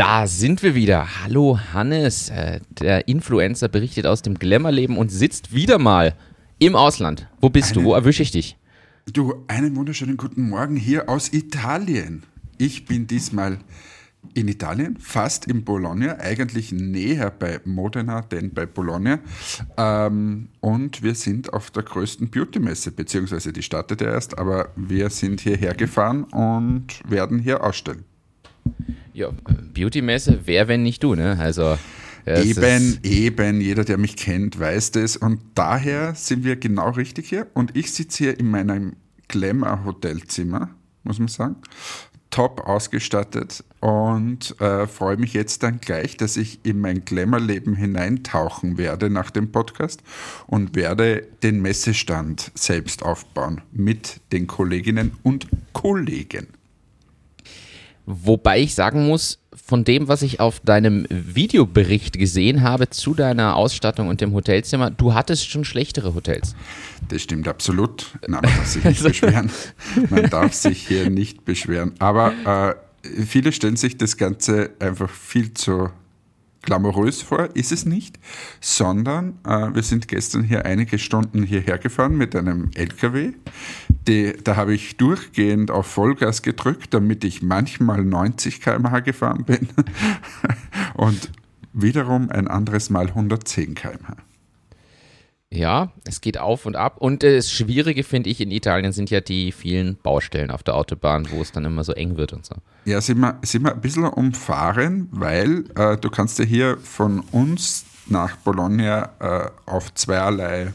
Da sind wir wieder. Hallo Hannes. Äh, der Influencer berichtet aus dem Glamourleben und sitzt wieder mal im Ausland. Wo bist Eine, du? Wo erwische ich dich? Du, einen wunderschönen guten Morgen hier aus Italien. Ich bin diesmal in Italien, fast in Bologna, eigentlich näher bei Modena denn bei Bologna. Ähm, und wir sind auf der größten Beauty-Messe, beziehungsweise die startet ja erst, aber wir sind hierher gefahren und werden hier ausstellen. Ja, Beauty-Messe, wer, wenn nicht du, ne? Also. Eben, eben, jeder, der mich kennt, weiß das. Und daher sind wir genau richtig hier. Und ich sitze hier in meinem Glamour-Hotelzimmer, muss man sagen top ausgestattet und äh, freue mich jetzt dann gleich, dass ich in mein Glamour-Leben hineintauchen werde nach dem Podcast und werde den Messestand selbst aufbauen mit den Kolleginnen und Kollegen. Wobei ich sagen muss, von dem, was ich auf deinem Videobericht gesehen habe zu deiner Ausstattung und dem Hotelzimmer, du hattest schon schlechtere Hotels. Das stimmt absolut. Nein, man darf sich nicht beschweren. Man darf sich hier nicht beschweren. Aber äh, viele stellen sich das Ganze einfach viel zu glamourös vor, ist es nicht, sondern äh, wir sind gestern hier einige Stunden hierher gefahren mit einem LKW. Die, da habe ich durchgehend auf Vollgas gedrückt, damit ich manchmal 90 km/h gefahren bin und wiederum ein anderes Mal 110 km/h. Ja, es geht auf und ab. Und das Schwierige, finde ich, in Italien sind ja die vielen Baustellen auf der Autobahn, wo es dann immer so eng wird und so. Ja, sind wir, sind wir ein bisschen umfahren, weil äh, du kannst ja hier von uns nach Bologna äh, auf zweierlei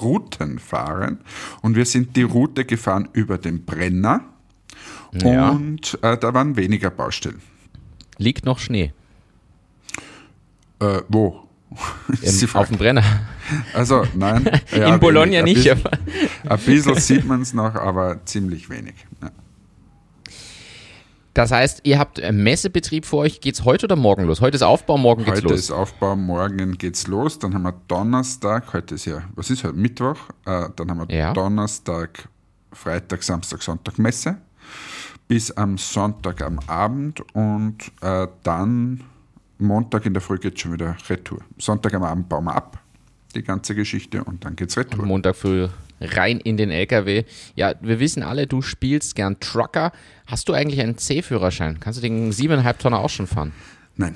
Routen fahren. Und wir sind die Route gefahren über den Brenner. Ja. Und äh, da waren weniger Baustellen. Liegt noch Schnee? Äh, wo? Im, auf dem Brenner. Also nein. Ja, In Bologna nicht. Ein bisschen, ein bisschen sieht man es noch, aber ziemlich wenig. Ja. Das heißt, ihr habt Messebetrieb vor euch. Geht es heute oder morgen los? Heute ist Aufbau, morgen geht's heute los. Heute ist Aufbau, morgen geht's los. Dann haben wir Donnerstag, heute ist ja, was ist heute? Mittwoch. Äh, dann haben wir ja. Donnerstag, Freitag, Samstag, Sonntag Messe. Bis am Sonntag am Abend und äh, dann Montag in der Früh geht schon wieder Retour. Sonntag am Abend bauen wir ab, die ganze Geschichte, und dann geht's Retour. Und Montag früh rein in den LKW. Ja, wir wissen alle, du spielst gern Trucker. Hast du eigentlich einen C-Führerschein? Kannst du den 7,5 Tonner auch schon fahren? Nein,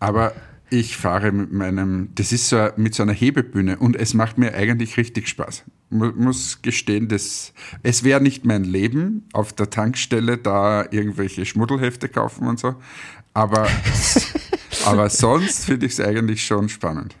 aber ich fahre mit meinem, das ist so mit so einer Hebebühne und es macht mir eigentlich richtig Spaß. Muss gestehen, das, es wäre nicht mein Leben, auf der Tankstelle da irgendwelche Schmuddelhefte kaufen und so, aber Aber sonst finde ich es eigentlich schon spannend.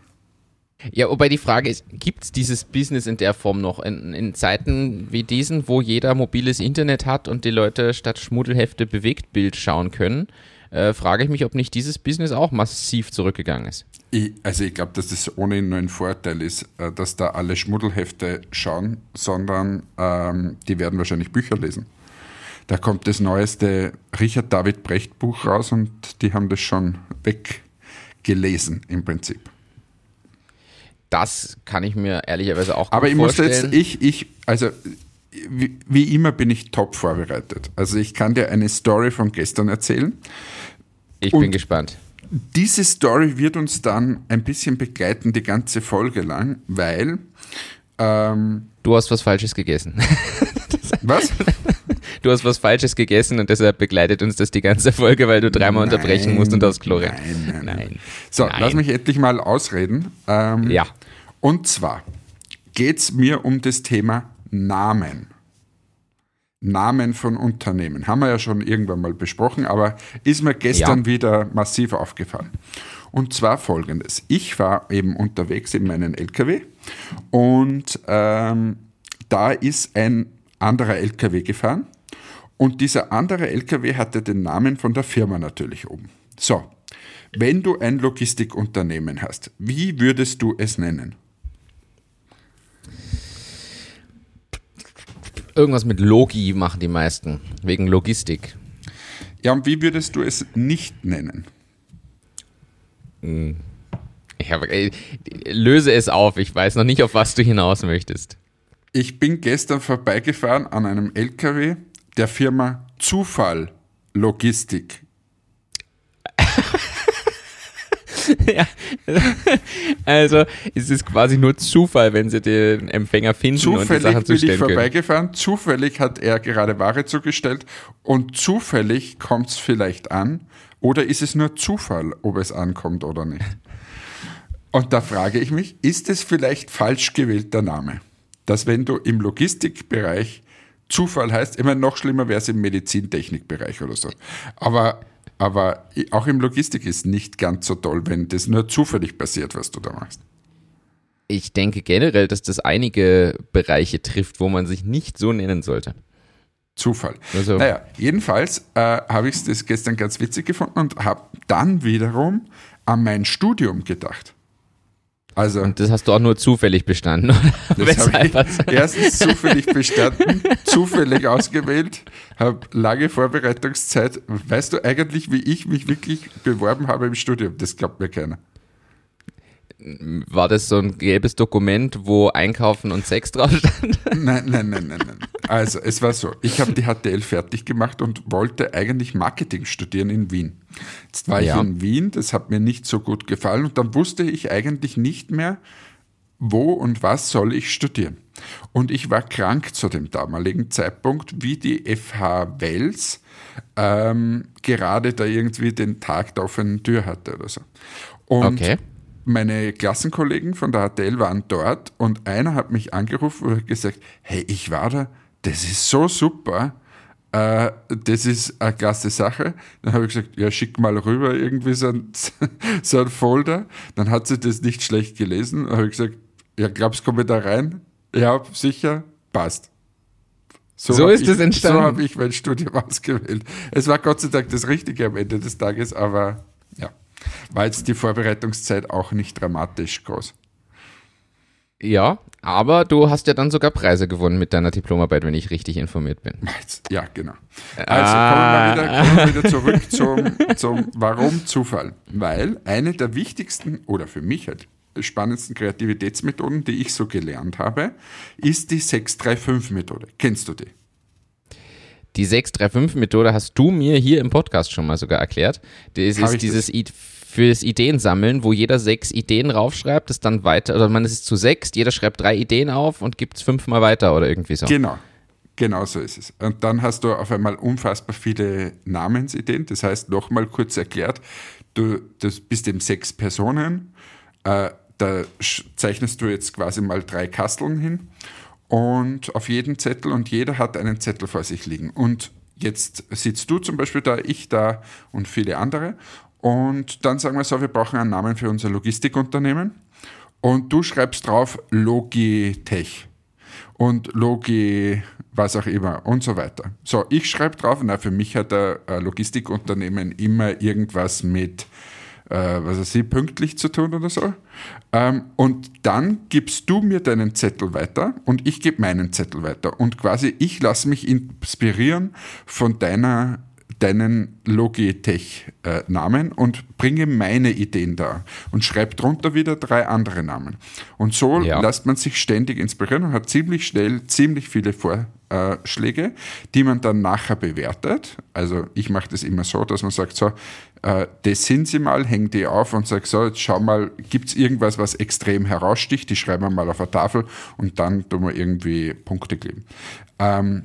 Ja, wobei die Frage ist, gibt es dieses Business in der Form noch in, in, Zeiten wie diesen, wo jeder mobiles Internet hat und die Leute statt Schmuddelhefte Bewegtbild schauen können? Äh, frage ich mich, ob nicht dieses Business auch massiv zurückgegangen ist. Ich, also ich glaube, dass das ohnehin nur ein Vorteil ist, äh, dass da alle Schmuddelhefte schauen, sondern ähm, die werden wahrscheinlich Bücher lesen. Da kommt das neueste Richard David Brecht Buch raus und die haben das schon weggelesen im Prinzip. Das kann ich mir ehrlicherweise auch Aber ich vorstellen. muss jetzt, ich, ich, also wie, wie, immer bin ich top vorbereitet. Also ich kann dir eine Story von gestern erzählen. Ich bin gespannt. Diese Story wird uns dann ein bisschen begleiten, die ganze Folge lang, weil ähm, du hast was Falsches gegessen. was? du hast was Falsches gegessen und deshalb begleitet uns das die ganze Folge, weil du dreimal nein, unterbrechen musst und aufs Klo nein, nein, nein. So, nein. lass mich endlich mal ausreden. Ähm, ja. Und zwar geht es mir um das Thema Namen. Namen von Unternehmen. Haben wir ja schon irgendwann mal besprochen, aber ist mir gestern ja. wieder massiv aufgefallen. Und zwar folgendes. Ich war eben unterwegs in meinen LKW und ähm, da ist ein anderer LKW gefahren und dieser andere LKW hatte den Namen von der Firma natürlich oben. So, wenn du ein Logistikunternehmen hast, wie würdest du es nennen? Irgendwas mit Logi machen die meisten, wegen Logistik. Ja, und wie würdest du es nicht nennen? Hm. Ich hab, ey, löse es auf, ich weiß noch nicht, auf was du hinaus möchtest. Ich bin gestern vorbeigefahren an einem LKW, der Firma Zufall Logistik. ja. Also es ist quasi nur Zufall, wenn sie den Empfänger finden zufällig und die Sachen bin ich zustellen können. vorbeigefahren, zufällig hat er gerade Ware zugestellt und zufällig kommt es vielleicht an oder ist es nur Zufall, ob es ankommt oder nicht? Und da frage ich mich, ist es vielleicht falsch gewählter Name? Dass wenn du im Logistikbereich Zufall heißt, immer noch schlimmer wäre es im Medizintechnikbereich oder so. Aber, aber auch im Logistik ist nicht ganz so toll, wenn das nur zufällig passiert, was du da machst. Ich denke generell, dass das einige Bereiche trifft, wo man sich nicht so nennen sollte. Zufall. Also- naja, jedenfalls äh, habe ich es gestern ganz witzig gefunden und habe dann wiederum an mein Studium gedacht. Also, Und das hast du auch nur zufällig bestanden, oder? das habe ich erstens zufällig bestanden, zufällig ausgewählt, habe lange Vorbereitungszeit. Weißt du eigentlich, wie ich mich wirklich beworben habe im Studium? Das glaubt mir keiner. War das so ein gelbes Dokument, wo Einkaufen und Sex drauf stand? Nein, nein, nein, nein, nein. Also, es war so, ich habe die HTL fertig gemacht und wollte eigentlich Marketing studieren in Wien. Jetzt war Ja. ich in Wien, das hat mir nicht so gut gefallen und dann wusste ich eigentlich nicht mehr, wo und was soll ich studieren. Und ich war krank zu dem damaligen Zeitpunkt, wie die FH Wels ähm, gerade da irgendwie den Tag der offenen Tür hatte oder so. Und Okay. Meine Klassenkollegen von der HTL waren dort und einer hat mich angerufen und gesagt, hey, ich war da, das ist so super, äh, das ist eine klasse Sache. Dann habe ich gesagt, ja, schick mal rüber irgendwie so ein, so ein Folder. Dann hat sie das nicht schlecht gelesen. Dann habe ich gesagt, ja, glaubst du, komme da rein? Ja, sicher, passt. So hab ist es entstanden. So habe ich mein Studium ausgewählt. Es war Gott sei Dank das Richtige am Ende des Tages, aber war jetzt die Vorbereitungszeit auch nicht dramatisch groß. Ja, aber du hast ja dann sogar Preise gewonnen mit deiner Diplomarbeit, wenn ich richtig informiert bin. Ja, genau. Also kommen wir wieder, kommen wir wieder zurück zum, zum Warum Zufall. Weil eine der wichtigsten oder für mich halt spannendsten Kreativitätsmethoden, die ich so gelernt habe, ist die 635-Methode. Kennst du die? Die 635-Methode hast du mir hier im Podcast schon mal sogar erklärt. Das Hab ist dieses I fürs Ideensammeln, wo jeder sechs Ideen raufschreibt, das dann weiter, oder man ist zu sechs, jeder schreibt drei Ideen auf und gibt es fünfmal weiter oder irgendwie so. Genau. Genau so ist es. Und dann hast du auf einmal unfassbar viele Namensideen. Das heißt, nochmal kurz erklärt, du das bist eben sechs Personen. Äh, da zeichnest du jetzt quasi mal drei Kasteln hin und auf jeden Zettel und jeder hat einen Zettel vor sich liegen. Und jetzt sitzt du zum Beispiel da, ich da und viele andere. Und dann sagen wir so, wir brauchen einen Namen für unser Logistikunternehmen. Und du schreibst drauf Logitech und Logi, was auch immer und so weiter. So, ich schreibe drauf, na, für mich hat ein Logistikunternehmen immer irgendwas mit, äh, was weiß ich, pünktlich zu tun oder so. Ähm, und dann gibst du mir deinen Zettel weiter und ich gebe meinen Zettel weiter. Und quasi ich lasse mich inspirieren von deiner deinen Logitech-Namen und bringe meine Ideen da und schreibe drunter wieder drei andere Namen. Und so Ja. lässt man sich ständig inspirieren und hat ziemlich schnell ziemlich viele Vorschläge, die man dann nachher bewertet. Also ich mache das immer so, dass man sagt, so, äh, das sind sie mal, häng die auf und sag so, jetzt schau mal, gibt es irgendwas, was extrem heraussticht, die schreiben wir mal auf eine Tafel und dann tun wir irgendwie Punkte kleben. Ähm,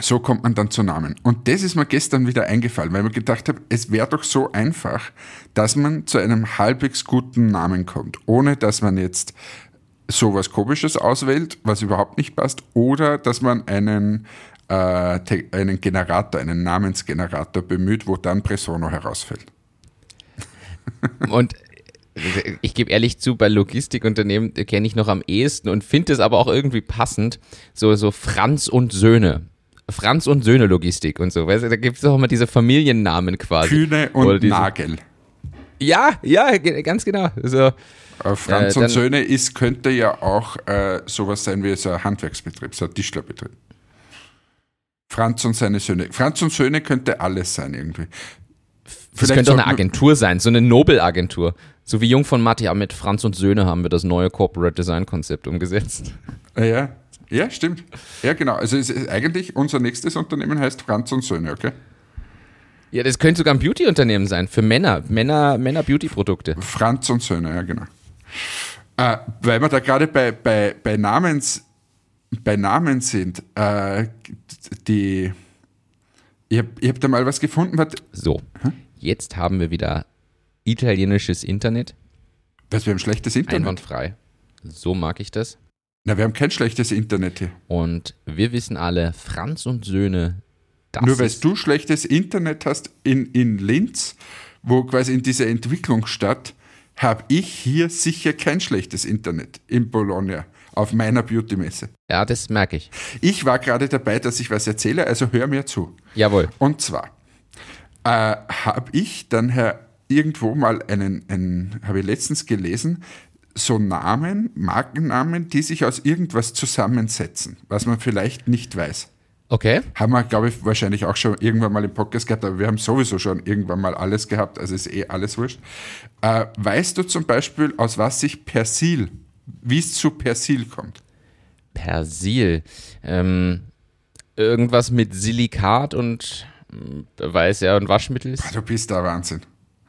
so kommt man dann zu Namen. Und das ist mir gestern wieder eingefallen, weil ich mir gedacht habe, es wäre doch so einfach, dass man zu einem halbwegs guten Namen kommt, ohne dass man jetzt sowas Komisches auswählt, was überhaupt nicht passt, oder dass man einen, äh, einen Generator, einen Namensgenerator bemüht, wo dann Presono herausfällt. Und ich gebe ehrlich zu, bei Logistikunternehmen kenne ich noch am ehesten und finde es aber auch irgendwie passend, so, so Franz und Söhne. Franz und Söhne Logistik und so. Weißt du, da gibt es auch immer diese Familiennamen quasi. Kühne und Nagel. Ja, ja, ganz genau. So, Äh, Franz Äh, und Söhne ist, könnte ja auch äh, sowas sein wie so ein Handwerksbetrieb, so ein Tischlerbetrieb. Franz und seine Söhne. Franz und Söhne könnte alles sein irgendwie. das könnte auch eine Agentur sein, so eine Nobel-Agentur. So wie Jung von Matt, ja, mit Franz und Söhne haben wir das neue Corporate Design Konzept umgesetzt. Ja, ja, stimmt. Ja, genau. Also es ist eigentlich unser nächstes Unternehmen heißt Franz und Söhne, okay? Ja, das könnte sogar ein Beauty-Unternehmen sein für Männer, Männer, Männer-Beauty-Produkte. Franz und Söhne, ja genau. Äh, weil wir da gerade bei, bei, bei, Namens, bei Namen sind, äh, die, ich habe hab da mal was gefunden. Was, so, hm? jetzt haben wir wieder italienisches Internet. Was, wir haben schlechtes Internet? Einwandfrei. So mag ich das. Na, wir haben kein schlechtes Internet hier. Und wir wissen alle, Franz und Söhne, das Nur weil du schlechtes Internet hast in, in Linz, wo quasi in dieser Entwicklungsstadt, habe ich hier sicher kein schlechtes Internet in Bologna auf meiner Beauty-Messe. Ja, das merke ich. Ich war gerade dabei, dass ich was erzähle, also hör mir zu. Jawohl. Und zwar äh, habe ich dann her irgendwo mal einen, einen habe ich letztens gelesen, so Namen, Markennamen, die sich aus irgendwas zusammensetzen, was man vielleicht nicht weiß. Okay. Haben wir, glaube ich, wahrscheinlich auch schon irgendwann mal im Podcast gehabt, aber wir haben sowieso schon irgendwann mal alles gehabt, also ist eh alles wurscht. Äh, weißt du zum Beispiel, aus was sich Persil, wie es zu Persil kommt? Persil. Ähm, irgendwas mit Silikat und äh, weiß ja, und Waschmittel ist. Du bist da Wahnsinn.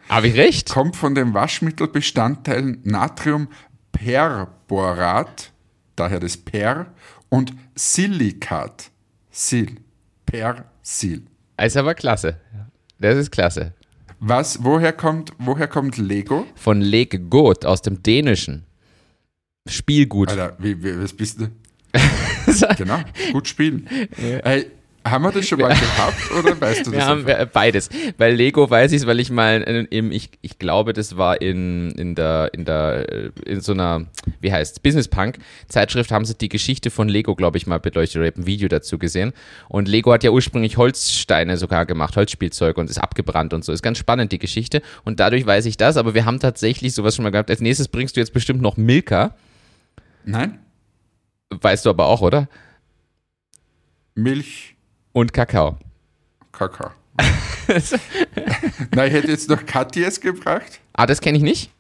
Habe ich recht? Kommt von den Waschmittelbestandteilen Natriumperborat, daher das Per, und Silikat. Sil. Persil. Ist aber klasse. Das ist klasse. Was, woher kommt, woher kommt Lego? Von Legot aus dem Dänischen. Spielgut. Alter, wie, wie, was bist du? genau, gut spielen. Ja. Hey, haben wir das schon mal gehabt oder weißt du das? Wir haben beides. Bei Lego weiß ich es, weil ich mal im, ich, ich glaube, das war in, in der, in der, äh, in so einer, wie heißt Business Punk Zeitschrift haben sie die Geschichte von Lego, glaube ich, mal beleuchtet oder ein Video dazu gesehen. Und Lego hat ja ursprünglich Holzsteine sogar gemacht, Holzspielzeug und ist abgebrannt und so. Ist ganz spannend, die Geschichte. Und dadurch weiß ich das, aber wir haben tatsächlich sowas schon mal gehabt. Als nächstes bringst du jetzt bestimmt noch Milka. Nein. Weißt du aber auch, oder? Milch. Und Kakao. Kakao. Na, ich hätte jetzt noch Katjes gebracht. Ah, das kenne ich nicht.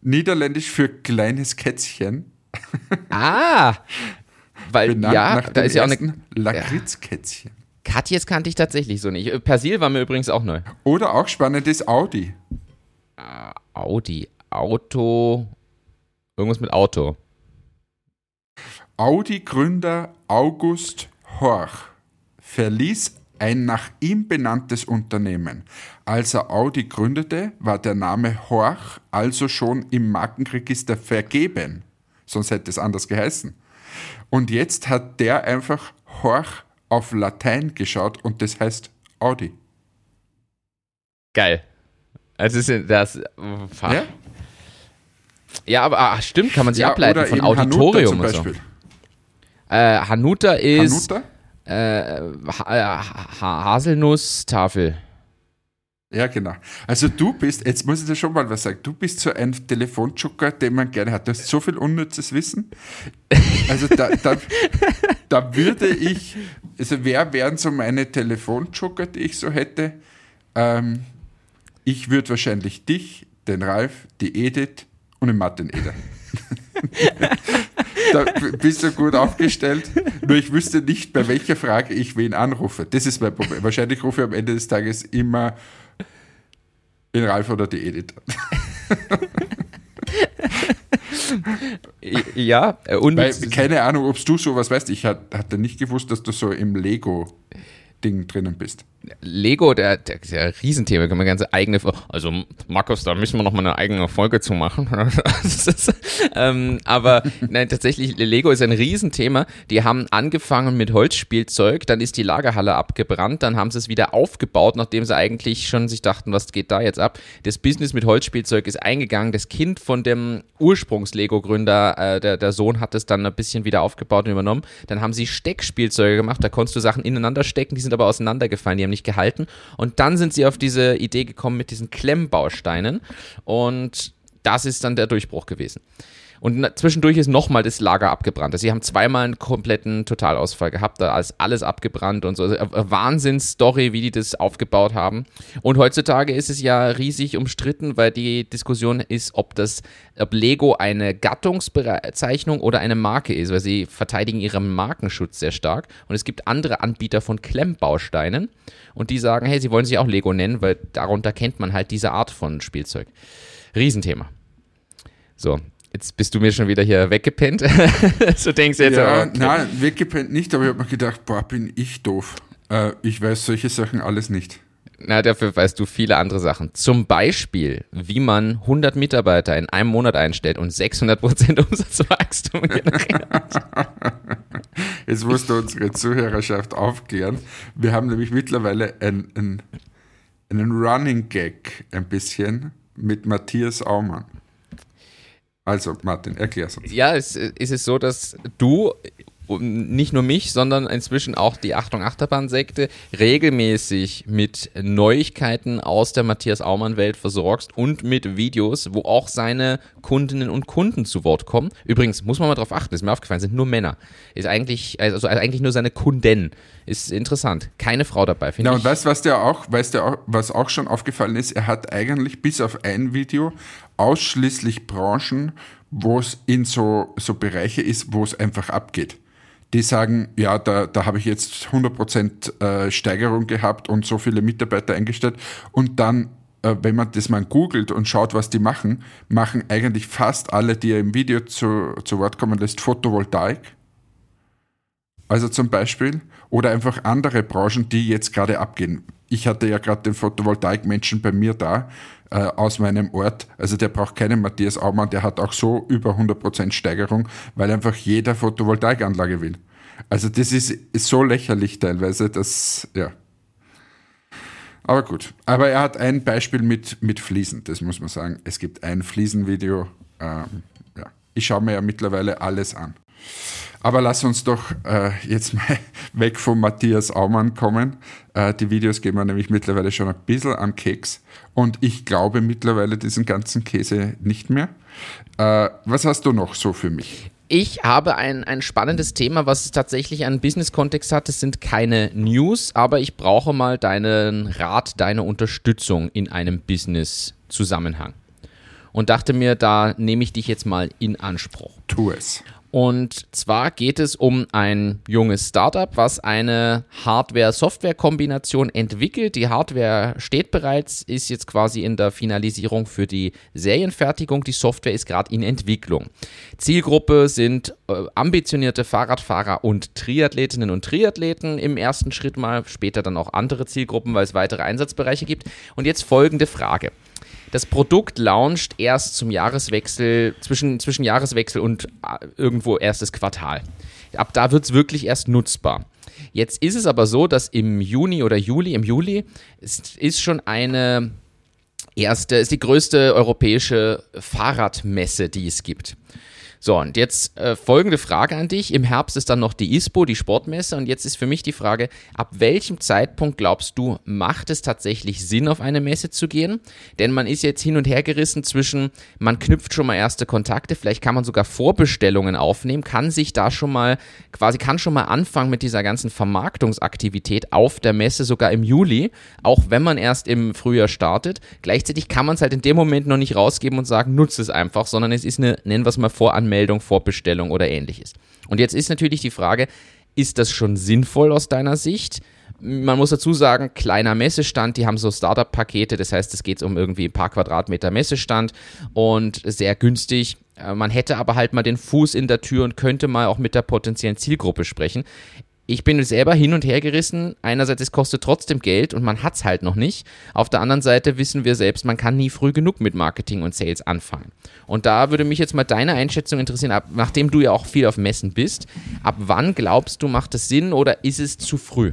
Niederländisch für kleines Kätzchen. ah, weil Benannt ja, da ist ja auch eine Lakritzkätzchen. Katjes kannte ich tatsächlich so nicht. Persil war mir übrigens auch neu. Oder auch spannend ist Audi. Uh, Audi, Auto, irgendwas mit Auto. Audi-Gründer August Horch verließ ein nach ihm benanntes Unternehmen. Als er Audi gründete, war der Name Horch also schon im Markenregister vergeben. Sonst hätte es anders geheißen. Und jetzt hat der einfach Horch auf Latein geschaut und das heißt Audi. Geil. Also ist das. Ja? ja, aber ach, stimmt, kann man sich ja, ableiten von Auditorium und so. Äh, Hanuta ist. Hanuta? Äh, ha Haselnusstafel. Ja, genau. Also du bist, jetzt muss ich dir schon mal was sagen, du bist so ein Telefonjoker, den man gerne hat. Du hast so viel unnützes Wissen. Also da, da, da würde ich, also wer wären so meine Telefonjoker, die ich so hätte? Ähm, ich würde wahrscheinlich dich, den Ralf, die Edith und den Martin Eder. da bist du gut aufgestellt. Nur ich wüsste nicht, bei welcher Frage ich wen anrufe. Das ist mein Problem. Wahrscheinlich rufe ich am Ende des Tages immer den Ralf oder die Edith. ja, und Weil, keine Ahnung, ob du sowas weißt. Ich hatte nicht gewusst, dass du so im Lego Ding drinnen bist. Lego, der, der, der Riesenthema, kann man ganze eigene, also Markus, da müssen wir noch mal eine eigene Folge zu machen. ist, ähm, aber nein, tatsächlich, Lego ist ein Riesenthema. Die haben angefangen mit Holzspielzeug, dann ist die Lagerhalle abgebrannt, dann haben sie es wieder aufgebaut, nachdem sie eigentlich schon sich dachten, was geht da jetzt ab. Das Business mit Holzspielzeug ist eingegangen. Das Kind von dem Ursprungs-Lego-Gründer, äh, der, der Sohn hat es dann ein bisschen wieder aufgebaut und übernommen. Dann haben sie Steckspielzeuge gemacht, da konntest du Sachen ineinander stecken, die sind aber auseinandergefallen, die haben nicht gehalten. Und dann sind sie auf diese Idee gekommen mit diesen Klemmbausteinen. Und das ist dann der Durchbruch gewesen. Und zwischendurch ist nochmal das Lager abgebrannt. Also sie haben zweimal einen kompletten Totalausfall gehabt, da ist alles abgebrannt und so. Also Wahnsinnsstory, wie die das aufgebaut haben. Und heutzutage ist es ja riesig umstritten, weil die Diskussion ist, ob das, ob Lego eine Gattungsbezeichnung oder eine Marke ist, weil sie verteidigen ihren Markenschutz sehr stark. Und es gibt andere Anbieter von Klemmbausteinen und die sagen, hey, sie wollen sich auch Lego nennen, weil darunter kennt man halt diese Art von Spielzeug. Riesenthema. So, Jetzt bist du mir schon wieder hier weggepennt. so denkst du jetzt ja, okay. Nein, weggepennt nicht, aber ich habe mir gedacht, boah, bin ich doof. Äh, ich weiß solche Sachen alles nicht. Na, dafür weißt du viele andere Sachen. Zum Beispiel, wie man 100 Mitarbeiter in einem Monat einstellt und 600% Umsatzwachstum generiert. Jetzt musst du unsere Zuhörerschaft aufklären. Wir haben nämlich mittlerweile ein, ein, einen Running Gag ein bisschen mit Matthias Aumann. Also, Martin, erklär's uns. Ja, es ist es so, dass du nicht nur mich, sondern inzwischen auch die Achtung Achterbahn-Sekte regelmäßig mit Neuigkeiten aus der Matthias Aumann-Welt versorgst und mit Videos, wo auch seine Kundinnen und Kunden zu Wort kommen. Übrigens, muss man mal drauf achten, ist mir aufgefallen, sind nur Männer. Ist eigentlich, also eigentlich nur seine Kunden. Ist interessant. Keine Frau dabei, finde ja, ich. Ja, und weißt du, was der auch, weißt du, was auch schon aufgefallen ist? Er hat eigentlich bis auf ein Video ausschließlich Branchen, wo es in so, so Bereiche ist, wo es einfach abgeht die sagen, ja, da, da habe ich jetzt 100% äh, Steigerung gehabt und so viele Mitarbeiter eingestellt. Und dann, äh, wenn man das mal googelt und schaut, was die machen, machen eigentlich fast alle, die er im Video zu, zu Wort kommen lässt, Photovoltaik. Also zum Beispiel. Oder einfach andere Branchen, die jetzt gerade abgehen. Ich hatte ja gerade den Photovoltaik-Menschen bei mir da äh, aus meinem Ort. Also der braucht keinen Matthias Aumann, der hat auch so über 100% Steigerung, weil einfach jeder Photovoltaikanlage will. Also das ist, ist so lächerlich teilweise, dass, ja. Aber gut. Aber er hat ein Beispiel mit, mit Fliesen, das muss man sagen. Es gibt ein Fliesenvideo. Ähm, ja. Ich schaue mir ja mittlerweile alles an. Aber lass uns doch äh, jetzt mal weg von Matthias Aumann kommen. Äh, die Videos gehen mir nämlich mittlerweile schon ein bisschen am Keks. Und ich glaube mittlerweile diesen ganzen Käse nicht mehr. Äh, was hast du noch so für mich? Ich habe ein, ein spannendes Thema, was tatsächlich einen Business-Kontext hat. Es sind keine News, aber ich brauche mal deinen Rat, deine Unterstützung in einem Business-Zusammenhang. Und dachte mir, da nehme ich dich jetzt mal in Anspruch. Tu es. Und zwar geht es um ein junges Startup, was eine Hardware-Software-Kombination entwickelt. Die Hardware steht bereits, ist jetzt quasi in der Finalisierung für die Serienfertigung. Die Software ist gerade in Entwicklung. Zielgruppe sind äh, ambitionierte Fahrradfahrer und Triathletinnen und Triathleten im ersten Schritt mal, später dann auch andere Zielgruppen, weil es weitere Einsatzbereiche gibt. Und jetzt folgende Frage. Das Produkt launcht erst zum Jahreswechsel, zwischen, zwischen Jahreswechsel und äh, irgendwo erstes Quartal. Ab da wird es wirklich erst nutzbar. Jetzt ist es aber so, dass im Juni oder Juli, im Juli, ist, ist schon eine erste, ist die größte europäische Fahrradmesse, die es gibt. So, und jetzt äh, folgende Frage an dich. Im Herbst ist dann noch die ISPO, die Sportmesse. Und jetzt ist für mich die Frage, ab welchem Zeitpunkt glaubst du, macht es tatsächlich Sinn, auf eine Messe zu gehen? Denn man ist jetzt hin und her gerissen zwischen, man knüpft schon mal erste Kontakte, vielleicht kann man sogar Vorbestellungen aufnehmen, kann sich da schon mal, quasi kann schon mal anfangen mit dieser ganzen Vermarktungsaktivität auf der Messe, sogar im Juli, auch wenn man erst im Frühjahr startet. Gleichzeitig kann man es halt in dem Moment noch nicht rausgeben und sagen, nutze es einfach, sondern es ist eine, nennen wir es mal Voranmeldung Anmeldung, Vorbestellung oder ähnliches. Und jetzt ist natürlich die Frage, ist das schon sinnvoll aus deiner Sicht? Man muss dazu sagen, kleiner Messestand, die haben so Startup-Pakete, das heißt, es geht um irgendwie ein paar Quadratmeter Messestand und sehr günstig. Äh, man hätte aber halt mal den Fuß in der Tür und könnte mal auch mit der potenziellen Zielgruppe sprechen ich bin selber hin und her gerissen. Einerseits, es kostet trotzdem Geld und man hat es halt noch nicht. Auf der anderen Seite wissen wir selbst, man kann nie früh genug mit Marketing und Sales anfangen. Und da würde mich jetzt mal deine Einschätzung interessieren, ab, nachdem du ja auch viel auf Messen bist. Ab wann glaubst du, macht es Sinn oder ist es zu früh?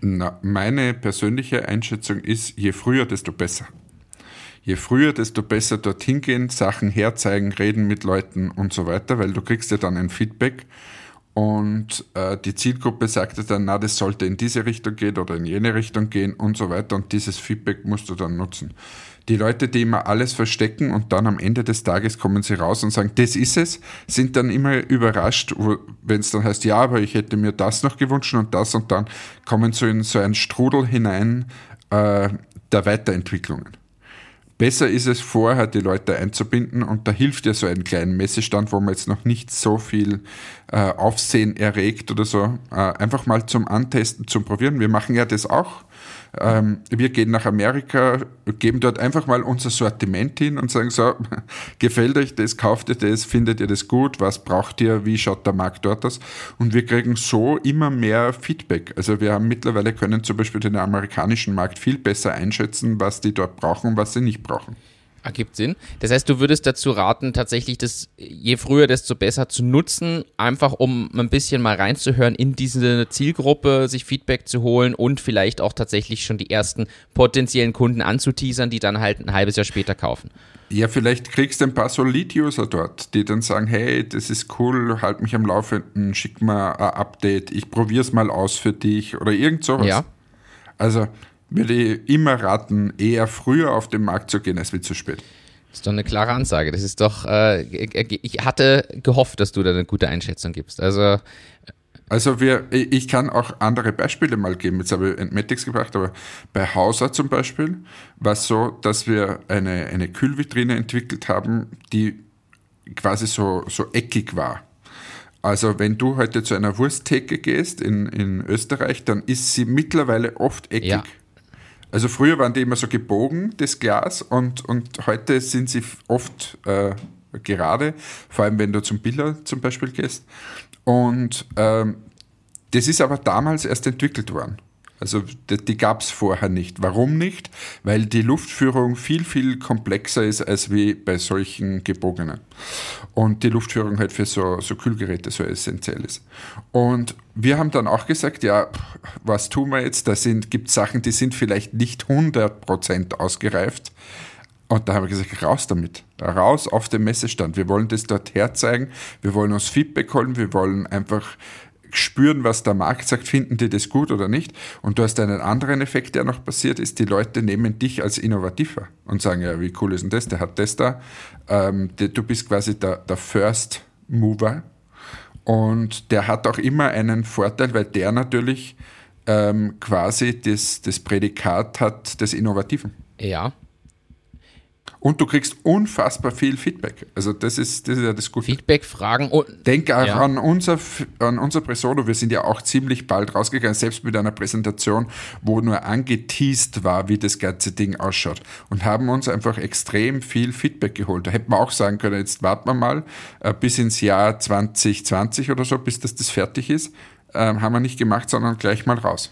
Na, meine persönliche Einschätzung ist, je früher, desto besser. Je früher, desto besser dorthin gehen, Sachen herzeigen, reden mit Leuten und so weiter, weil du kriegst ja dann ein Feedback und äh, die Zielgruppe sagte dann, na, das sollte in diese Richtung gehen oder in jene Richtung gehen und so weiter und dieses Feedback musst du dann nutzen. Die Leute, die immer alles verstecken und dann am Ende des Tages kommen sie raus und sagen, das ist es, sind dann immer überrascht, wenn es dann heißt, ja, aber ich hätte mir das noch gewünscht und das und dann kommen so in so einen Strudel hinein äh, der Weiterentwicklungen. Besser ist es vorher, die Leute einzubinden und da hilft ja so ein kleiner Messestand, wo man jetzt noch nicht so viel äh, Aufsehen erregt oder so, äh, einfach mal zum Antesten, zum Probieren. Wir machen ja das auch wir gehen nach Amerika, geben dort einfach mal unser Sortiment hin und sagen so, gefällt euch das, kauft ihr das, findet ihr das gut, was braucht ihr, wie schaut der Markt dort aus? Und wir kriegen so immer mehr Feedback. Also wir haben mittlerweile können zum Beispiel den amerikanischen Markt viel besser einschätzen, was die dort brauchen und was sie nicht brauchen. Ergibt Sinn. Das heißt, du würdest dazu raten, tatsächlich das je früher, desto besser zu nutzen, einfach um ein bisschen mal reinzuhören in diese Zielgruppe, sich Feedback zu holen und vielleicht auch tatsächlich schon die ersten potenziellen Kunden anzuteasern, die dann halt ein halbes Jahr später kaufen. Ja, vielleicht kriegst du ein paar Solid-User dort, die dann sagen, hey, das ist cool, halt mich am Laufenden, schick mal ein Update, ich probier's mal aus für dich oder irgend sowas. Ja. Also würde ich immer raten, eher früher auf den Markt zu gehen, als wie zu spät. Das ist doch eine klare Ansage. Das ist doch, äh, ich hatte gehofft, dass du da eine gute Einschätzung gibst. Also, also wir, ich kann auch andere Beispiele mal geben. Jetzt habe ich Entmatics gebracht, aber bei Hauser zum Beispiel war es so, dass wir eine, eine Kühlvitrine entwickelt haben, die quasi so, so eckig war. Also wenn du heute zu einer Wursttheke gehst in, in Österreich, dann ist sie mittlerweile oft eckig. Ja. Also früher waren die immer so gebogen, das Glas, und, und heute sind sie oft äh, gerade, vor allem wenn du zum Biller zum Beispiel gehst. Und ähm, das ist aber damals erst entwickelt worden. Also die, die gab es vorher nicht. Warum nicht? Weil die Luftführung viel, viel komplexer ist als wie bei solchen gebogenen. Und die Luftführung halt für so, so Kühlgeräte so essentiell ist. Und wir haben dann auch gesagt, ja, was tun wir jetzt? Da gibt Sachen, die sind vielleicht nicht 100% ausgereift. Und da haben wir gesagt, raus damit, raus auf den Messestand. Wir wollen das dort herzeigen, wir wollen uns Feedback holen, wir wollen einfach spüren, was der Markt sagt, finden die das gut oder nicht. Und du hast einen anderen Effekt, der noch passiert ist, die Leute nehmen dich als innovativer und sagen, ja, wie cool ist denn das, der hat das da. Ähm, die, du bist quasi der, der First Mover und der hat auch immer einen Vorteil, weil der natürlich ähm, quasi das, das Prädikat hat des Innovativen. Ja, und du kriegst unfassbar viel Feedback. Also das ist, das ist ja das Gute. Feedback, Fragen. Oh, Denk auch ja. an, unser, an unser Presono. Wir sind ja auch ziemlich bald rausgegangen, selbst mit einer Präsentation, wo nur angeteased war, wie das ganze Ding ausschaut. Und haben uns einfach extrem viel Feedback geholt. Da hätten wir auch sagen können, jetzt warten wir mal äh, bis ins Jahr 2020 oder so, bis das, das fertig ist. Ähm, haben wir nicht gemacht, sondern gleich mal raus.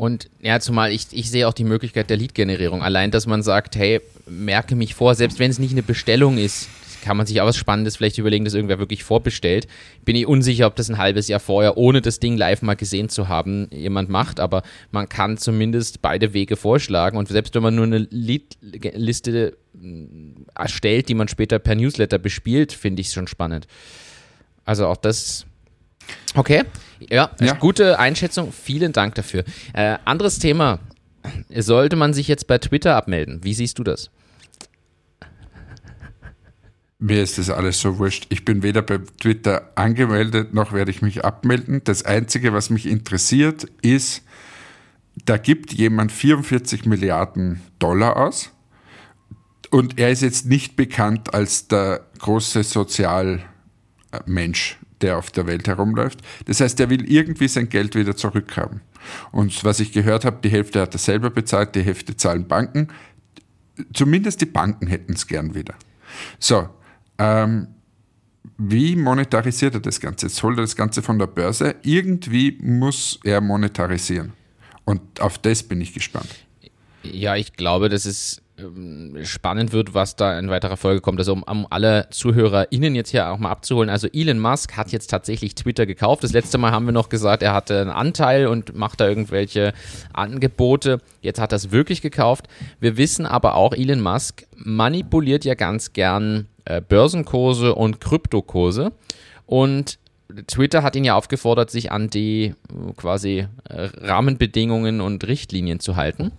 Und ja, zumal ich, ich sehe auch die Möglichkeit der Lead-Generierung. Allein, dass man sagt, hey, merke mich vor, selbst wenn es nicht eine Bestellung ist, kann man sich auch was Spannendes vielleicht überlegen, dass irgendwer wirklich vorbestellt. Bin ich unsicher, ob das ein halbes Jahr vorher, ohne das Ding live mal gesehen zu haben, jemand macht, aber man kann zumindest beide Wege vorschlagen und selbst wenn man nur eine Lead-Liste mm, erstellt, die man später per Newsletter bespielt, finde ich es schon spannend. Also auch das Okay, ja, ja, gute Einschätzung. Vielen Dank dafür. Äh, anderes Thema. Sollte man sich jetzt bei Twitter abmelden? Wie siehst du das? Mir ist das alles so wurscht. Ich bin weder bei Twitter angemeldet, noch werde ich mich abmelden. Das Einzige, was mich interessiert, ist, da gibt jemand 44 Milliarden Dollar aus und er ist jetzt nicht bekannt als der große Sozialmensch der auf der Welt herumläuft. Das heißt, er will irgendwie sein Geld wieder zurückhaben. Und was ich gehört habe, die Hälfte hat er selber bezahlt, die Hälfte zahlen Banken. Zumindest die Banken hätten es gern wieder. So, ähm, wie monetarisiert er das Ganze? Jetzt holt er das Ganze von der Börse. Irgendwie muss er monetarisieren. Und auf das bin ich gespannt. Ja, ich glaube, das ist spannend wird, was da in weiterer Folge kommt. Also um, um alle ZuhörerInnen jetzt hier auch mal abzuholen. Also Elon Musk hat jetzt tatsächlich Twitter gekauft. Das letzte Mal haben wir noch gesagt, er hatte einen Anteil und macht da irgendwelche Angebote. Jetzt hat er es wirklich gekauft. Wir wissen aber auch, Elon Musk manipuliert ja ganz gern äh, Börsenkurse und Kryptokurse. Und Twitter hat ihn ja aufgefordert, sich an die äh, quasi äh, Rahmenbedingungen und Richtlinien zu halten.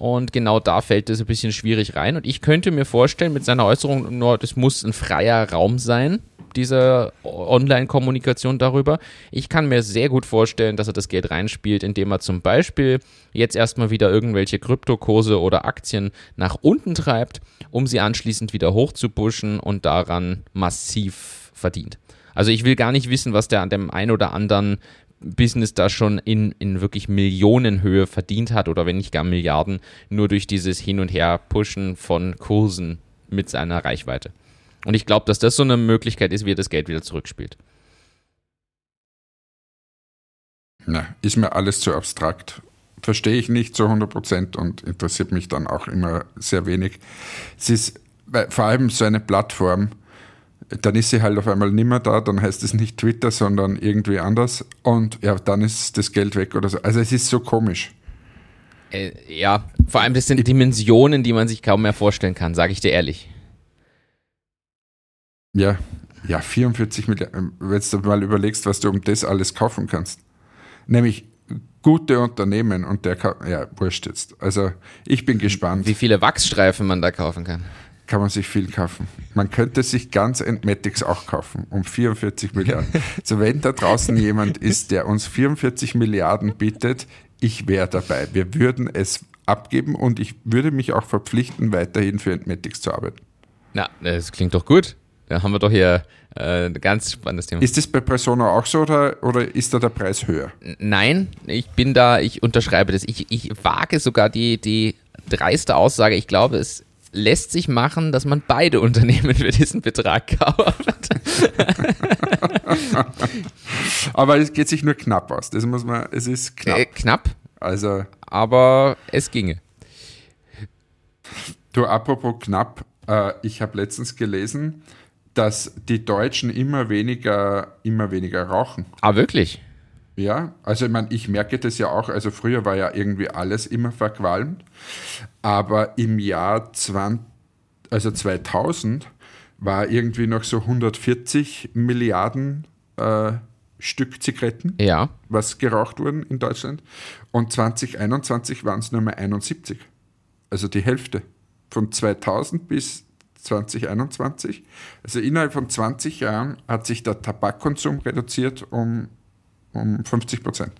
Und genau da fällt es ein bisschen schwierig rein. Und ich könnte mir vorstellen, mit seiner Äußerung, nur das muss ein freier Raum sein, diese Online-Kommunikation darüber. Ich kann mir sehr gut vorstellen, dass er das Geld reinspielt, indem er zum Beispiel jetzt erstmal wieder irgendwelche Kryptokurse oder Aktien nach unten treibt, um sie anschließend wieder hochzupuschen und daran massiv verdient. Also ich will gar nicht wissen, was der an dem einen oder anderen Business da schon in, in wirklich Millionenhöhe verdient hat oder wenn nicht gar Milliarden, nur durch dieses Hin- und Her-Pushen von Kursen mit seiner Reichweite. Und ich glaube, dass das so eine Möglichkeit ist, wie er das Geld wieder zurückspielt. Na, ist mir alles zu abstrakt. Verstehe ich nicht zu 100% und interessiert mich dann auch immer sehr wenig. Es ist vor allem so eine Plattform, dann ist sie halt auf einmal nicht mehr da, dann heißt es nicht Twitter, sondern irgendwie anders und ja, dann ist das Geld weg oder so. Also es ist so komisch. Äh, ja, vor allem das sind Dimensionen, die man sich kaum mehr vorstellen kann, sage ich dir ehrlich. Ja, ja, 44 Milliarden, wenn du mal überlegst, was du um das alles kaufen kannst. Nämlich gute Unternehmen und der, ja, wurscht jetzt. Also ich bin gespannt. Wie viele Wachsstreifen man da kaufen kann kann man sich viel kaufen. Man könnte sich ganz Entmatics auch kaufen, um 44 Milliarden. so, wenn da draußen jemand ist, der uns 44 Milliarden bietet, ich wäre dabei. Wir würden es abgeben und ich würde mich auch verpflichten, weiterhin für Entmatics zu arbeiten. Na, das klingt doch gut. Da haben wir doch hier äh, ein ganz spannendes Thema. Ist das bei Persona auch so oder, oder ist da der Preis höher? Nein, ich bin da, ich unterschreibe das. Ich, ich wage sogar die, die dreiste Aussage. Ich glaube, es lässt sich machen, dass man beide Unternehmen für diesen Betrag kauft. aber es geht sich nur knapp aus. Das muss man, es ist knapp. Äh, knapp. Also. Aber es ginge. Du, apropos knapp, äh, ich habe letztens gelesen, dass die Deutschen immer weniger, immer weniger rauchen. Ah, wirklich? Ja, also ich meine, ich merke das ja auch, also früher war ja irgendwie alles immer verqualmt, aber im Jahr 20, also 2000 war irgendwie noch so 140 Milliarden äh, Stück Zigaretten, ja. was geraucht wurden in Deutschland. Und 2021 waren es nur mehr 71. Also die Hälfte. Von 2000 bis 2021. Also innerhalb von 20 Jahren hat sich der Tabakkonsum reduziert um um 50 Prozent.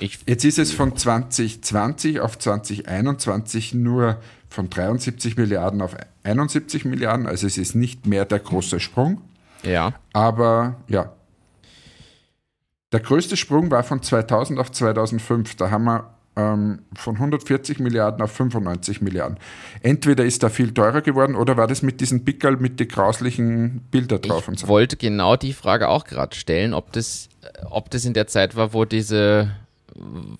Jetzt ist es von 2020 auf 2021 nur von 73 Milliarden auf 71 Milliarden, also es ist nicht mehr der große Sprung. Ja. Aber ja. Der größte Sprung war von 2000 auf 2005. Da haben wir ähm, von 140 Milliarden auf 95 Milliarden. Entweder ist da viel teurer geworden oder war das mit diesen Pickel mit den grauslichen Bildern drauf ich und so? Ich wollte genau die Frage auch gerade stellen, ob das, ob das in der Zeit war, wo diese,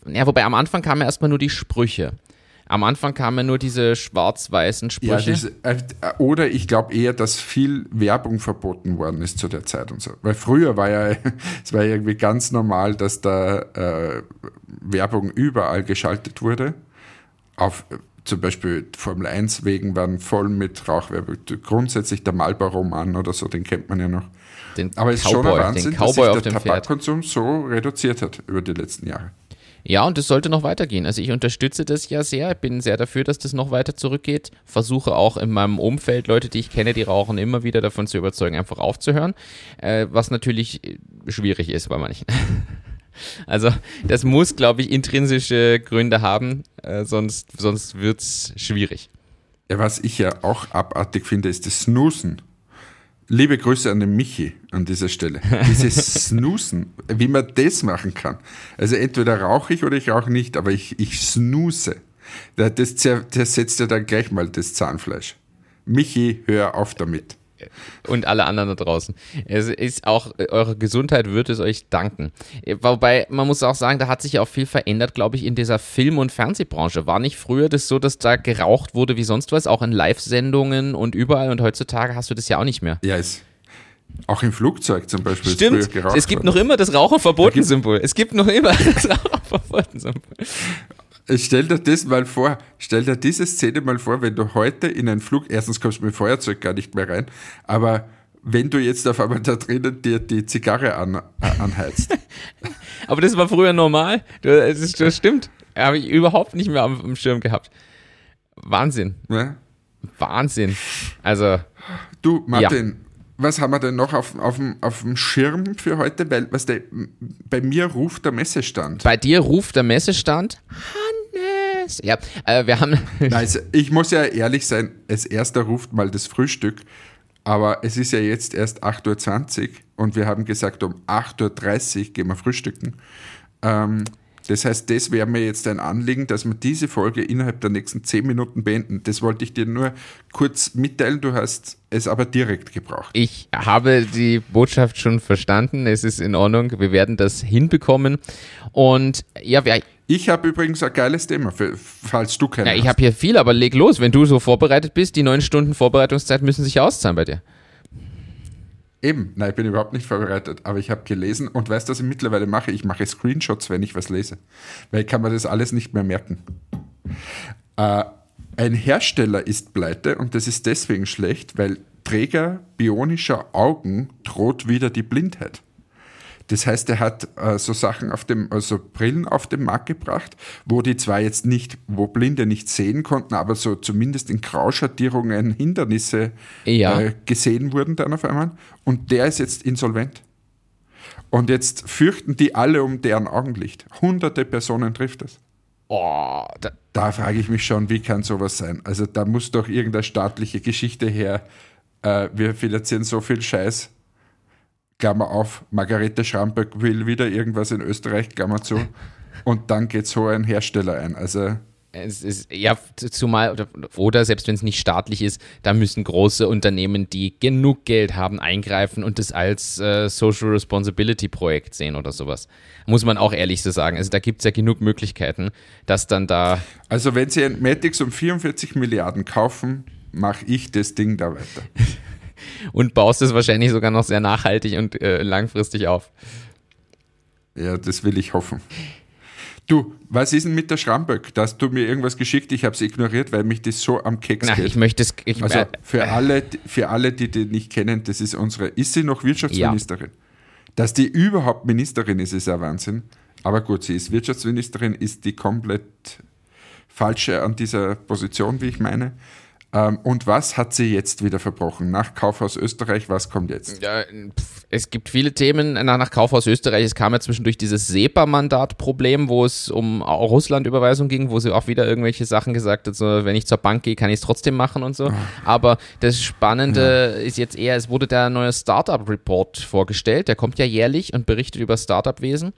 ja, wobei am Anfang kamen erstmal nur die Sprüche. Am Anfang kamen nur diese schwarz-weißen Sprüche. Ja, das, äh, oder ich glaube eher, dass viel Werbung verboten worden ist zu der Zeit und so. Weil früher war ja, es war irgendwie ganz normal, dass da äh, Werbung überall geschaltet wurde. Auf zum Beispiel Formel 1 wegen waren voll mit Rauchwerbung. Grundsätzlich der Marlboro-Mann oder so, den kennt man ja noch. Den Aber es ist schon ein Wahnsinn, dass sich der Tabakkonsum so reduziert hat über die letzten Jahre. Ja, und es sollte noch weitergehen. Also ich unterstütze das ja sehr, bin sehr dafür, dass das noch weiter zurückgeht. Versuche auch in meinem Umfeld Leute, die ich kenne, die rauchen, immer wieder davon zu überzeugen, einfach aufzuhören. Äh, was natürlich schwierig ist bei manchen. Also das muss, glaube ich, intrinsische Gründe haben, äh, sonst, sonst wird es schwierig. Ja, was ich ja auch abartig finde, ist das Snoosen. Liebe Grüße an den Michi an dieser Stelle. Dieses Snoosen, wie man das machen kann. Also entweder rauche ich oder ich rauche nicht, aber ich, ich snooze. Das, das setzt ja dann gleich mal das Zahnfleisch. Michi, hör auf damit und alle anderen da draußen. Es ist auch, eure Gesundheit wird es euch danken. Wobei, man muss auch sagen, da hat sich ja auch viel verändert, glaube ich, in dieser Film- und Fernsehbranche. War nicht früher das so, dass da geraucht wurde wie sonst was, auch in Live-Sendungen und überall und heutzutage hast du das ja auch nicht mehr. Ja, ist. Auch im Flugzeug zum Beispiel. Stimmt, es gibt noch immer das Raucherverboten-Symbol. Es gibt noch immer das Raucherverboten-Symbol. Stell dir das mal vor, stell dir diese Szene mal vor, wenn du heute in einen Flug, erstens kommst du mit dem Feuerzeug gar nicht mehr rein, aber wenn du jetzt auf einmal da drinnen dir die Zigarre an, äh, anheizt. Aber das war früher normal. Das, das stimmt. Habe ich überhaupt nicht mehr am, am Schirm gehabt. Wahnsinn. Ja? Wahnsinn. Also. Du, Martin, ja. was haben wir denn noch auf, auf, dem, auf dem Schirm für heute? Weil, was der, bei mir ruft der Messestand. Bei dir ruft der Messestand? Hannes! Ja, äh, wir haben. also ich muss ja ehrlich sein, als erster ruft mal das Frühstück. Aber es ist ja jetzt erst 8.20 Uhr und wir haben gesagt, um 8.30 Uhr gehen wir frühstücken. Ähm, das heißt, das wäre mir jetzt ein Anliegen, dass wir diese Folge innerhalb der nächsten zehn Minuten beenden. Das wollte ich dir nur kurz mitteilen. Du hast es aber direkt gebraucht. Ich habe die Botschaft schon verstanden. Es ist in Ordnung. Wir werden das hinbekommen. Und ja, wir, ich habe übrigens ein geiles Thema, für, falls du keinen Ja, ich habe hier viel, aber leg los. Wenn du so vorbereitet bist, die neun Stunden Vorbereitungszeit müssen sich auszahlen bei dir. Eben, nein, ich bin überhaupt nicht vorbereitet, aber ich habe gelesen und weißt du, was ich mittlerweile mache? Ich mache Screenshots, wenn ich was lese, weil ich kann mir das alles nicht mehr merken. Äh, ein Hersteller ist pleite und das ist deswegen schlecht, weil Träger bionischer Augen droht wieder die Blindheit. Das heißt, er hat äh, so Sachen auf dem, also Brillen auf den Markt gebracht, wo die zwar jetzt nicht, wo Blinde nicht sehen konnten, aber so zumindest in Grauschattierungen Hindernisse ja. äh, gesehen wurden dann auf einmal. Und der ist jetzt insolvent. Und jetzt fürchten die alle um deren Augenlicht. Hunderte Personen trifft das. Oh, da, da frage ich mich schon, wie kann sowas sein? Also da muss doch irgendeine staatliche Geschichte her. Äh, wir finanzieren so viel Scheiß Klammer auf, Margarete Schramberg will wieder irgendwas in Österreich, Klammer zu. Und dann geht so ein Hersteller ein. Also es ist, ja, zumal, oder, oder selbst wenn es nicht staatlich ist, da müssen große Unternehmen, die genug Geld haben, eingreifen und das als äh, Social Responsibility Projekt sehen oder sowas. Muss man auch ehrlich so sagen. Also da gibt es ja genug Möglichkeiten, dass dann da. Also wenn Sie ein Matix um 44 Milliarden kaufen, mache ich das Ding da weiter. und baust es wahrscheinlich sogar noch sehr nachhaltig und äh, langfristig auf. Ja, das will ich hoffen. Du, was ist denn mit der Schramböck? Da hast du mir irgendwas geschickt, ich habe es ignoriert, weil mich das so am Keks Na, geht. Ich möchte es. Ich, also für alle, für alle, die die nicht kennen, das ist unsere. Ist sie noch Wirtschaftsministerin? Ja. Dass die überhaupt Ministerin ist, ist ja Wahnsinn. Aber gut, sie ist Wirtschaftsministerin, ist die komplett falsche an dieser Position, wie ich meine. Ähm, und was hat sie jetzt wieder verbrochen? Nach Kaufhaus Österreich, was kommt jetzt? Ja, es gibt viele Themen nach, Kaufhaus Österreich. Es kam ja zwischendurch dieses SEPA-Mandat-Problem, wo es um Russland-Überweisung ging, wo sie auch wieder irgendwelche Sachen gesagt hat, so, wenn ich zur Bank gehe, kann ich es trotzdem machen und so. Ah. Aber das Spannende ja. ist jetzt eher, es wurde der neue Startup-Report vorgestellt. Der kommt ja jährlich und berichtet über Startup-Wesen.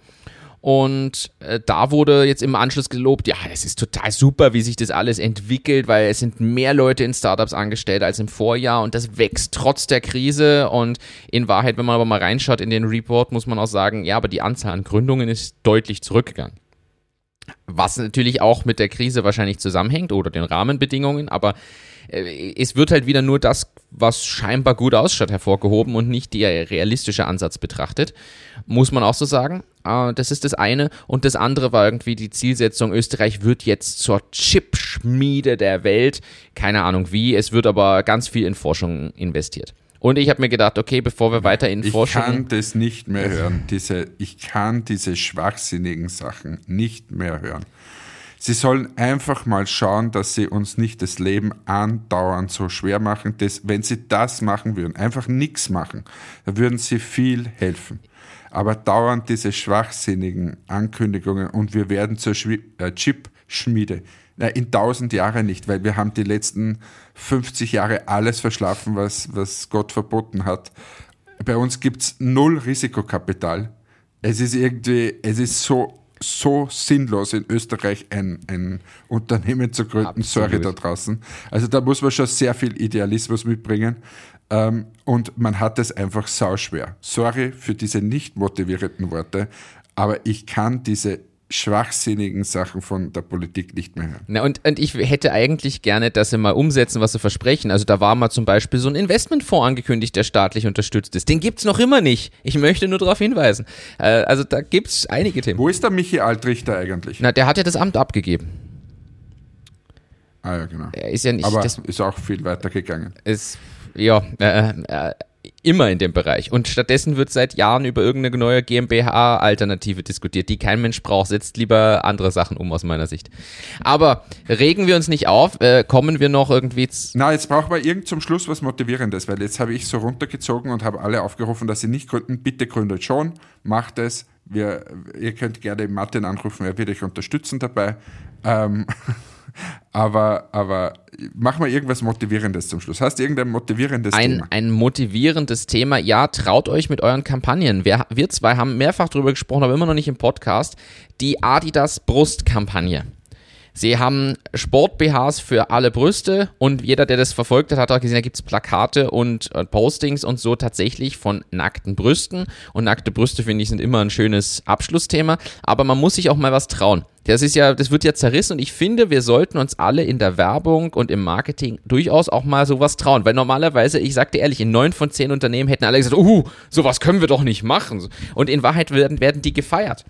Und äh, da wurde jetzt im Anschluss gelobt, ja, es ist total super, wie sich das alles entwickelt, weil es sind mehr Leute in Startups angestellt als im Vorjahr und das wächst trotz der Krise. Und in Wahrheit, wenn man aber mal reinschaut in den Report, muss man auch sagen, ja, aber die Anzahl an Gründungen ist deutlich zurückgegangen. Was natürlich auch mit der Krise wahrscheinlich zusammenhängt oder den Rahmenbedingungen, aber äh, es wird halt wieder nur das, was scheinbar gut ausschaut, hervorgehoben und nicht der realistische Ansatz betrachtet. Muss man auch so sagen. Äh, das ist das eine. Und das andere war irgendwie die Zielsetzung, Österreich wird jetzt zur Chipschmiede der Welt. Keine Ahnung wie. Es wird aber ganz viel in Forschung investiert. Und ich habe mir gedacht, okay, bevor wir weiter in ich Forschung. Ich kann das nicht mehr hören. Diese, ich kann diese schwachsinnigen Sachen nicht mehr hören. Sie sollen einfach mal schauen, dass sie uns nicht das Leben andauernd so schwer machen. Das, wenn sie das machen würden, einfach nichts machen, dann würden sie viel helfen. Aber dauernd diese schwachsinnigen Ankündigungen und wir werden zur äh, Chip-Schmiede. In tausend Jahren nicht, weil wir haben die letzten 50 Jahre alles verschlafen, was, was Gott verboten hat. Bei uns gibt's null Risikokapital. Es ist irgendwie, es ist so so sinnlos in Österreich ein, ein Unternehmen zu gründen. Absolut. Sorry da draußen. Also da muss man schon sehr viel Idealismus mitbringen. Ähm, und man hat es einfach sauschwer. Sorry für diese nicht motivierenden Worte, aber ich kann diese schwachsinnigen Sachen von der Politik nicht mehr hören. Na und, und ich hätte eigentlich gerne, dass sie mal umsetzen, was sie versprechen. Also da war mal zum Beispiel so ein Investmentfonds angekündigt, der staatlich unterstützt ist. Den gibt es noch immer nicht. Ich möchte nur darauf hinweisen. Äh, also da gibt es einige Themen. Wo ist der Michi Altrichter eigentlich? Na, der hat ja das Amt abgegeben. Ah ja, genau. Er ist ja nicht. Aber ist auch viel weiter gegangen. Ist, ja, äh, äh, immer in dem Bereich. Und stattdessen wird seit Jahren über irgendeine neue GmbH-Alternative diskutiert, die kein Mensch braucht. Setzt lieber andere Sachen um aus meiner Sicht. Aber regen wir uns nicht auf, äh, kommen wir noch irgendwie. Na, jetzt brauchen wir irgend zum Schluss was Motivierendes, weil jetzt habe ich so runtergezogen und habe alle aufgerufen, dass sie nicht gründen. Bitte gründet schon, macht es. Wir, ihr könnt gerne Martin anrufen, er wird euch unterstützen dabei. Ähm, aber, aber mach mal irgendwas Motivierendes zum Schluss. Hast du irgendein motivierendes ein, Thema? Ein motivierendes Thema. Ja, traut euch mit euren Kampagnen. Wir, wir zwei haben mehrfach darüber gesprochen, aber immer noch nicht im Podcast. Die Adidas Brustkampagne. Sie haben Sport-BHs für alle Brüste und jeder, der das verfolgt hat, hat auch gesehen, da gibt es Plakate und äh, Postings und so tatsächlich von nackten Brüsten. Und nackte Brüste, finde ich, sind immer ein schönes Abschlussthema. Aber man muss sich auch mal was trauen. Das ist ja, das wird ja zerrissen und ich finde, wir sollten uns alle in der Werbung und im Marketing durchaus auch mal sowas trauen, weil normalerweise, ich sag dir ehrlich, in neun von zehn Unternehmen hätten alle gesagt, uh, sowas können wir doch nicht machen. Und in Wahrheit werden, werden die gefeiert.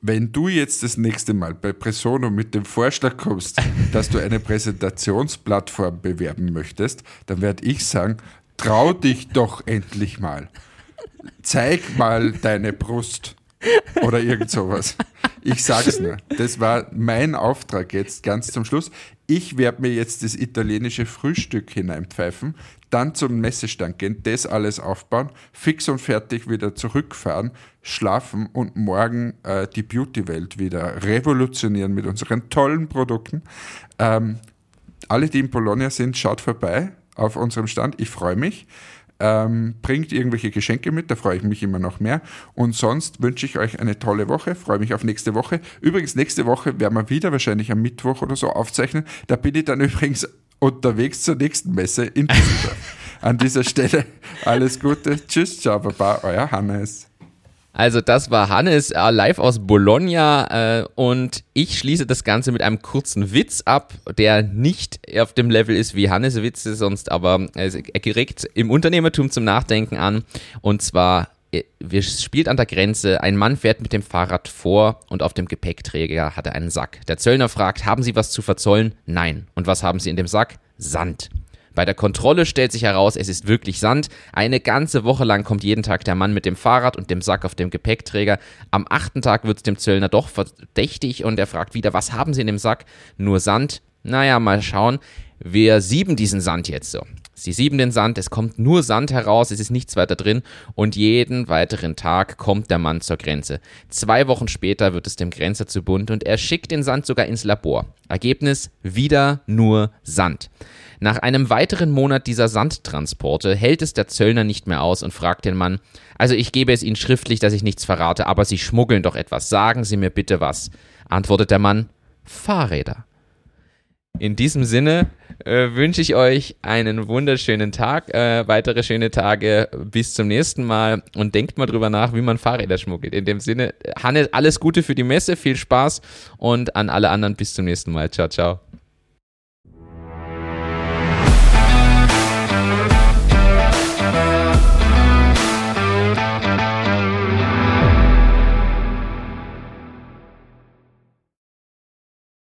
Wenn du jetzt das nächste Mal bei Presono mit dem Vorschlag kommst, dass du eine Präsentationsplattform bewerben möchtest, dann werde ich sagen, trau dich doch endlich mal. Zeig mal deine Brust oder irgend sowas. Ich sag's nur. Das war mein Auftrag jetzt ganz zum Schluss. Ich werde mir jetzt das italienische Frühstück hineinpfeifen, dann zum Messestand gehen, das alles aufbauen, fix und fertig wieder zurückfahren, schlafen und morgen äh, die Beauty-Welt wieder revolutionieren mit unseren tollen Produkten. Ähm, alle, die in Bologna sind, schaut vorbei auf unserem Stand. Ich freue mich. Ähm, bringt irgendwelche Geschenke mit, da freue ich mich immer noch mehr. Und sonst wünsche ich euch eine tolle Woche, freue mich auf nächste Woche. Übrigens, nächste Woche werden wir wieder wahrscheinlich am Mittwoch oder so aufzeichnen. Da bin ich dann übrigens unterwegs zur nächsten Messe in Düsseldorf. An dieser Stelle alles Gute. Tschüss, ciao, baba, euer Hannes. Also das war Hannes äh, live aus Bologna äh, und ich schließe das Ganze mit einem kurzen Witz ab, der nicht auf dem Level ist wie Hannes Witze sonst, aber er geregt im Unternehmertum zum Nachdenken an und zwar äh, wir spielt an der Grenze, ein Mann fährt mit dem Fahrrad vor und auf dem Gepäckträger hat er einen Sack. Der Zöllner fragt, haben Sie was zu verzollen? Nein. Und was haben Sie in dem Sack? Sand. Bei der Kontrolle stellt sich heraus, es ist wirklich Sand. Eine ganze Woche lang kommt jeden Tag der Mann mit dem Fahrrad und dem Sack auf dem Gepäckträger. Am achten Tag wird es dem Zöllner doch verdächtig und er fragt wieder, was haben Sie in dem Sack? Nur Sand? Naja, mal schauen. Wir sieben diesen Sand jetzt so. Sie sieben den Sand, es kommt nur Sand heraus, es ist nichts weiter drin und jeden weiteren Tag kommt der Mann zur Grenze. Zwei Wochen später wird es dem Grenzer zu bunt und er schickt den Sand sogar ins Labor. Ergebnis wieder nur Sand. Nach einem weiteren Monat dieser Sandtransporte hält es der Zöllner nicht mehr aus und fragt den Mann, also ich gebe es Ihnen schriftlich, dass ich nichts verrate, aber Sie schmuggeln doch etwas, sagen Sie mir bitte was. Antwortet der Mann, Fahrräder. In diesem Sinne äh, wünsche ich euch einen wunderschönen Tag, äh, weitere schöne Tage, bis zum nächsten Mal und denkt mal drüber nach, wie man Fahrräder schmuggelt. In dem Sinne, Hannes, alles Gute für die Messe, viel Spaß und an alle anderen bis zum nächsten Mal. Ciao, ciao.